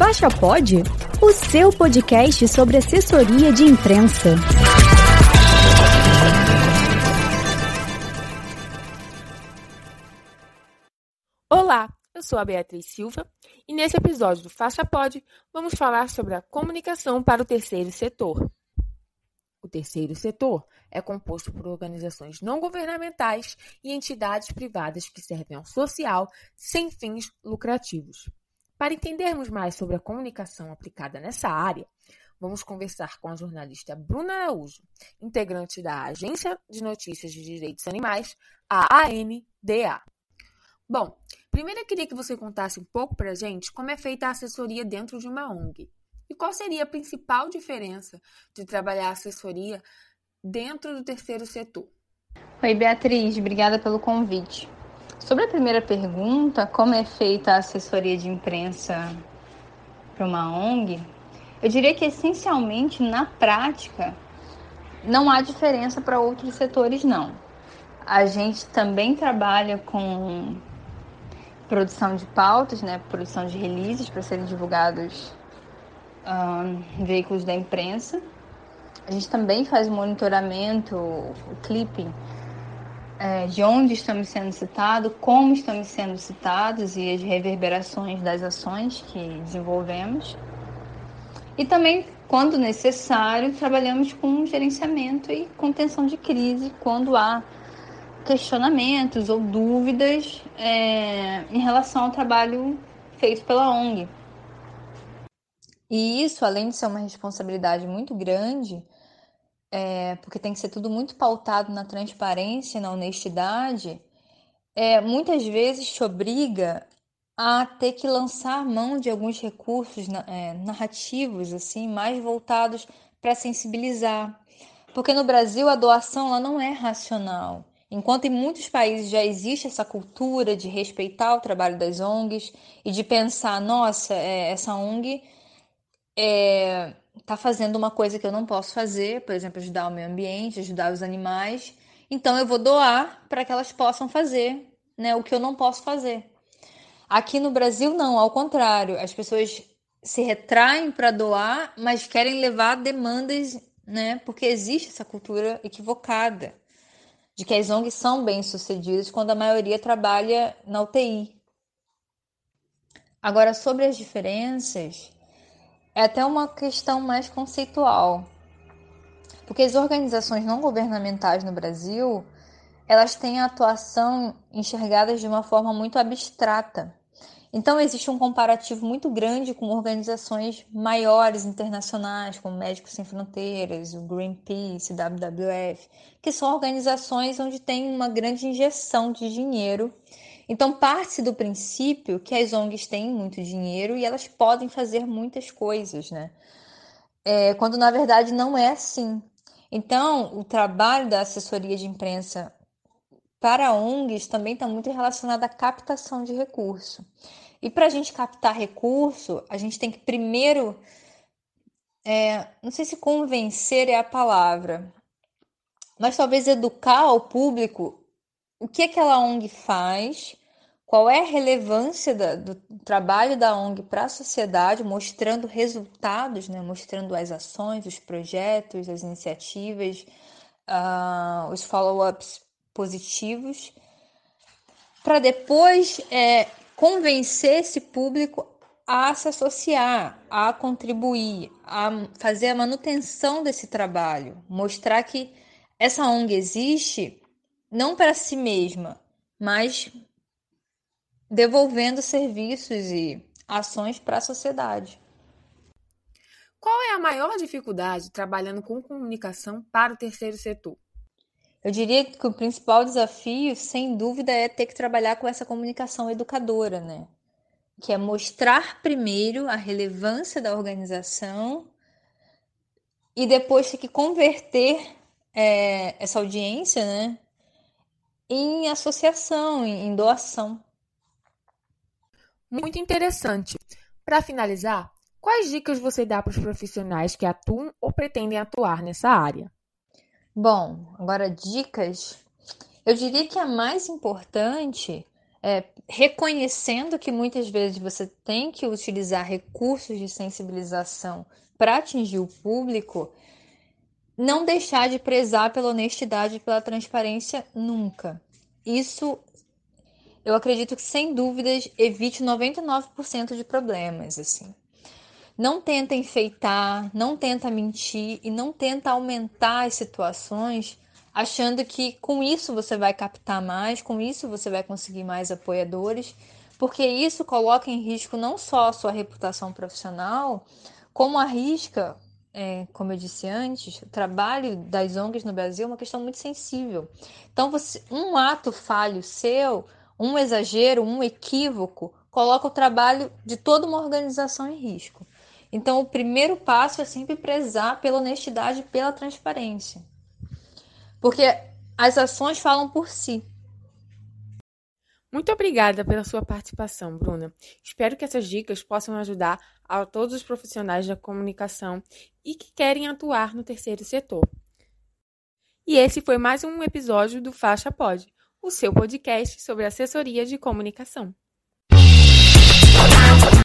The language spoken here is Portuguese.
Faixa Pod, o seu podcast sobre assessoria de imprensa. Olá, eu sou a Beatriz Silva e nesse episódio do Faixa Pod vamos falar sobre a comunicação para o terceiro setor. O terceiro setor é composto por organizações não governamentais e entidades privadas que servem ao social sem fins lucrativos. Para entendermos mais sobre a comunicação aplicada nessa área, vamos conversar com a jornalista Bruna Araújo, integrante da Agência de Notícias de Direitos Animais, a ANDA. Bom, primeiro eu queria que você contasse um pouco para a gente como é feita a assessoria dentro de uma ONG. E qual seria a principal diferença de trabalhar a assessoria dentro do terceiro setor? Oi, Beatriz, obrigada pelo convite. Sobre a primeira pergunta, como é feita a assessoria de imprensa para uma ONG, eu diria que essencialmente na prática não há diferença para outros setores, não. A gente também trabalha com produção de pautas, né, produção de releases para serem divulgados em veículos da imprensa. A gente também faz monitoramento, o clipping é, de onde estamos sendo citados, como estamos sendo citados e as reverberações das ações que desenvolvemos. E também, quando necessário, trabalhamos com gerenciamento e contenção de crise quando há questionamentos ou dúvidas é, em relação ao trabalho feito pela ONG. E isso, além de ser uma responsabilidade muito grande, é, porque tem que ser tudo muito pautado na transparência, na honestidade, é, muitas vezes te obriga a ter que lançar mão de alguns recursos é, narrativos assim mais voltados para sensibilizar, porque no Brasil a doação ela não é racional. Enquanto em muitos países já existe essa cultura de respeitar o trabalho das ONGs e de pensar, nossa, é, essa ONG é, está fazendo uma coisa que eu não posso fazer, por exemplo, ajudar o meio ambiente, ajudar os animais. Então eu vou doar para que elas possam fazer né, o que eu não posso fazer. Aqui no Brasil, não, ao contrário, as pessoas se retraem para doar, mas querem levar demandas, né? Porque existe essa cultura equivocada de que as ONGs são bem-sucedidas quando a maioria trabalha na UTI. Agora, sobre as diferenças, é até uma questão mais conceitual. Porque as organizações não governamentais no Brasil, elas têm a atuação enxergadas de uma forma muito abstrata. Então existe um comparativo muito grande com organizações maiores internacionais, como Médicos Sem Fronteiras, o Greenpeace, WWF, que são organizações onde tem uma grande injeção de dinheiro então, parte do princípio que as ONGs têm muito dinheiro e elas podem fazer muitas coisas, né? É, quando na verdade não é assim. Então, o trabalho da assessoria de imprensa para ONGs também está muito relacionado à captação de recurso. E para a gente captar recurso, a gente tem que primeiro, é, não sei se convencer é a palavra, mas talvez educar ao público o que aquela ONG faz qual é a relevância da, do trabalho da ONG para a sociedade, mostrando resultados, né? mostrando as ações, os projetos, as iniciativas, uh, os follow-ups positivos, para depois é, convencer esse público a se associar, a contribuir, a fazer a manutenção desse trabalho, mostrar que essa ONG existe não para si mesma, mas devolvendo serviços e ações para a sociedade. Qual é a maior dificuldade trabalhando com comunicação para o terceiro setor? Eu diria que o principal desafio, sem dúvida, é ter que trabalhar com essa comunicação educadora, né? Que é mostrar primeiro a relevância da organização e depois ter que converter é, essa audiência, né, em associação, em doação. Muito interessante. Para finalizar, quais dicas você dá para os profissionais que atuam ou pretendem atuar nessa área? Bom, agora dicas. Eu diria que a mais importante é, reconhecendo que muitas vezes você tem que utilizar recursos de sensibilização para atingir o público, não deixar de prezar pela honestidade e pela transparência nunca. Isso, eu acredito que sem dúvidas evite 99% de problemas, assim. Não tenta enfeitar, não tenta mentir e não tenta aumentar as situações achando que com isso você vai captar mais, com isso você vai conseguir mais apoiadores, porque isso coloca em risco não só a sua reputação profissional, como arrisca, é, como eu disse antes, o trabalho das ONGs no Brasil é uma questão muito sensível. Então, você, um ato falho seu, um exagero, um equívoco, coloca o trabalho de toda uma organização em risco. Então, o primeiro passo é sempre prezar pela honestidade e pela transparência. Porque as ações falam por si. Muito obrigada pela sua participação, Bruna. Espero que essas dicas possam ajudar a todos os profissionais da comunicação e que querem atuar no terceiro setor. E esse foi mais um episódio do Faixa Pod, o seu podcast sobre assessoria de comunicação.